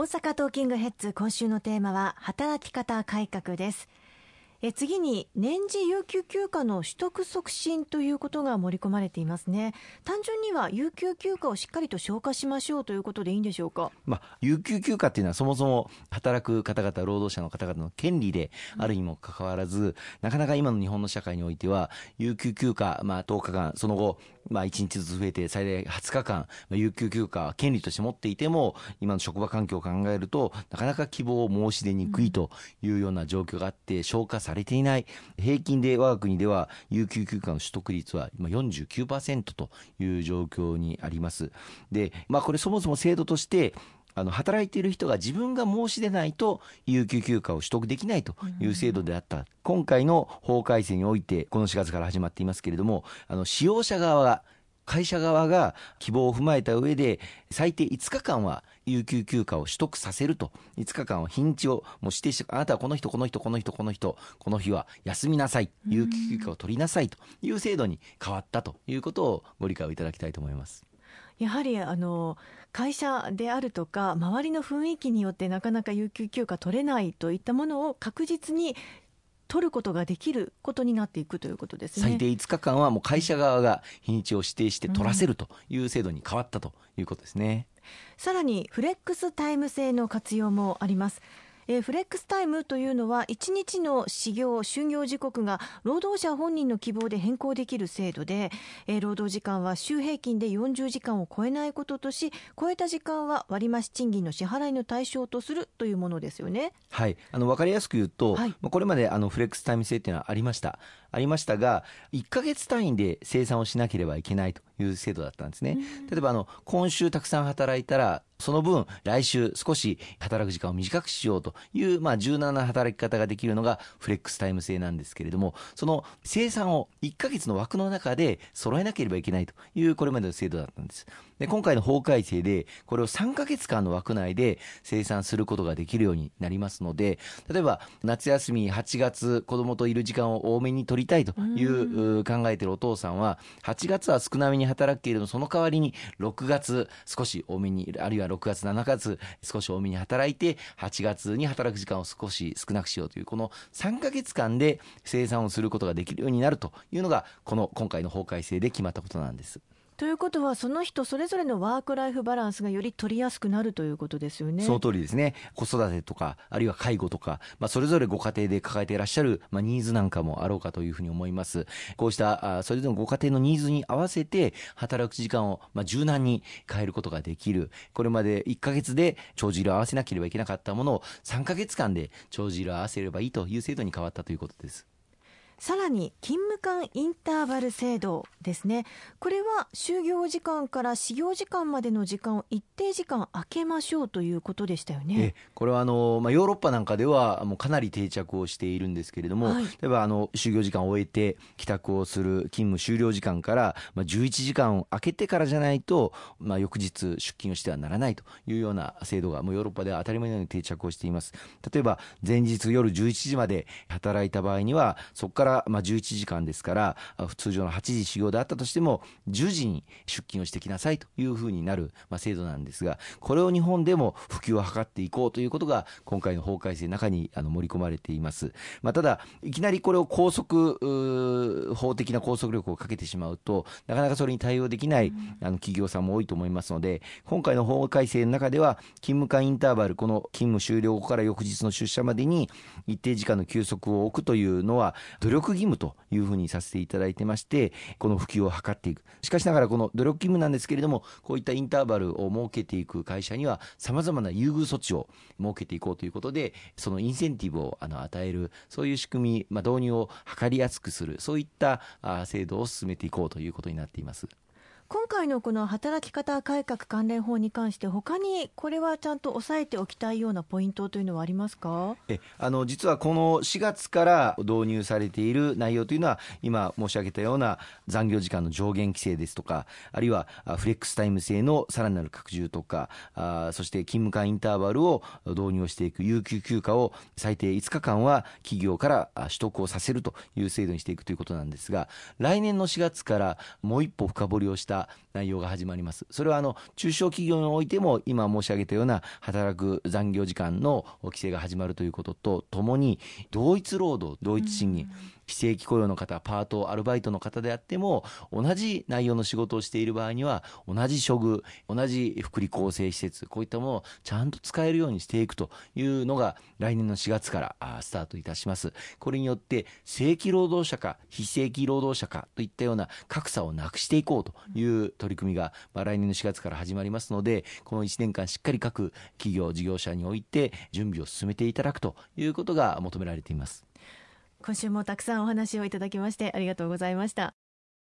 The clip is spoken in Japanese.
大阪トーキングヘッズ今週のテーマは働き方改革です。え次に年次有給休暇の取得促進ということが盛り込まれていますね。単純には有給休暇をしっかりと消化しましょうということでいいんでしょうか、まあ、有給休暇っていうのはそもそも働く方々労働者の方々の権利であるにもかかわらず、うん、なかなか今の日本の社会においては有給休暇、まあ、10日間その後まあ、1日ずつ増えて最大20日間、まあ、有給休暇権利として持っていても今の職場環境を考えるとなかなか希望を申し出にくいというような状況があって消化されていない。平均で我が国では有給休暇の取得率は今49%という状況にあります。で、まあ、これそもそも制度としてあの働いている人が自分が申し出ないと有給休暇を取得できないという制度であった、今回の法改正においてこの4月から始まっていますけれどもあの使用者側が会社側が希望を踏まえた上で最低5日間は有給休暇を取得させると。5日間は日にちをもう指定してあなたはこの人この人この人この人この日は休みなさい。有給休暇を取りなさいという制度に変わったということをご理解をいただきたいと思います。やはりあの会社であるとか周りの雰囲気によってなかなか有給休暇取れないといったものを確実に取ることができることになっていくということですね。最低5日間はもう会社側が日にちを指定して取らせるという制度に変わったということですね、うん、さらにフレックスタイム制の活用もありますえー、フレックスタイムというのは1日の始業就業時刻が労働者本人の希望で変更できる制度で、えー、労働時間は週平均で40時間を超えないこととし超えた時間は割増賃金の支払いの対象とするというものですよね。はいあの分かりやすく言うと、はい、これまであのフレックスタイム制っていうのはありましたありましたが1か月単位で生産をしなければいけないという制度だったんですね。例えばあの今週たくさん働いたらその分来週少し働く時間を短くしようという、まあ、柔軟な働き方ができるのがフレックスタイム制なんですけれどもその生産を1か月の枠の中で揃えなければいけないというこれまでの制度だったんです。で今回の法改正でこれを3か月間の枠内で生産することができるようになりますので例えば夏休み8月子供といる時間を多めに取りたいという考えているお父さんは8月は少なめに働くけれどもその代わりに6月少し多めにあるいは6月7月少し多めに働いて8月に働く時間を少し少なくしようというこの3か月間で生産をすることができるようになるというのがこの今回の法改正で決まったことなんです。ということは、その人それぞれのワークライフバランスがより取りやすくなるということですよね。その通りですね。子育てとか、あるいは介護とか、まあ、それぞれご家庭で抱えていらっしゃる、まあ、ニーズなんかもあろうかというふうに思います。こうした、あそれぞれのご家庭のニーズに合わせて、働く時間を、まあ、柔軟に変えることができる。これまで1ヶ月で帳尻を合わせなければいけなかったものを3ヶ月間で帳尻を合わせればいいという制度に変わったということです。さらに勤務間インターバル制度ですね。これは就業時間から始業時間までの時間を一定時間空けましょうということでしたよね。これはあの、まあ、ヨーロッパなんかではもうかなり定着をしているんですけれども、はい、例えばあの就業時間を終えて帰宅をする勤務終了時間から、まあ、11時間を空けてからじゃないと、まあ、翌日出勤をしてはならないというような制度がもうヨーロッパでは当たり前のように定着をしています。例えば前日夜11時まで働いた場合にはそこからからまあ11時間ですから通常の8時始業であったとしても10時に出勤をしてきなさいというふうになるまあ制度なんですがこれを日本でも普及を図っていこうということが今回の法改正の中にあの盛り込まれています、まあ、ただいきなりこれを拘束法的な拘束力をかけてしまうとなかなかそれに対応できないあの企業さんも多いと思いますので今回の法改正の中では勤務間インターバルこの勤務終了後から翌日の出社までに一定時間の休息を置くというのは努力力義務というふうにさせていただいてまして、この普及を図っていく。しかしながらこの努力義務なんですけれども、こういったインターバルを設けていく会社には様々な優遇措置を設けていこうということで、そのインセンティブをあの与える、そういう仕組み、まあ、導入を図りやすくする、そういった制度を進めていこうということになっています。今回のこの働き方改革関連法に関して他にこれはちゃんと押さえておきたいようなポイントというのはありますか？えあの実はこの4月から導入されている内容というのは今申し上げたような残業時間の上限規制ですとかあるいはフレックスタイム制のさらなる拡充とかあそして勤務間インターバルを導入していく有給休暇を最低5日間は企業から取得をさせるという制度にしていくということなんですが来年の4月からもう一歩深掘りをした内容が始まります。それはあの中小企業においても今申し上げたような働く残業時間の規制が始まるということとともに同一労働同一賃金、非正規雇用の方パートアルバイトの方であっても同じ内容の仕事をしている場合には同じ処遇同じ福利厚生施設こういったものをちゃんと使えるようにしていくというのが来年の4月からスタートいたします。これによって正規労働者か非正規労働者かといったような格差をなくしていこうという取り組みが、まあ、来年の4月から始まりますのでこの1年間しっかり各企業事業者において準備を進めていただくということが求められています。今週もたくさんお話をいただきましてありがとうございました。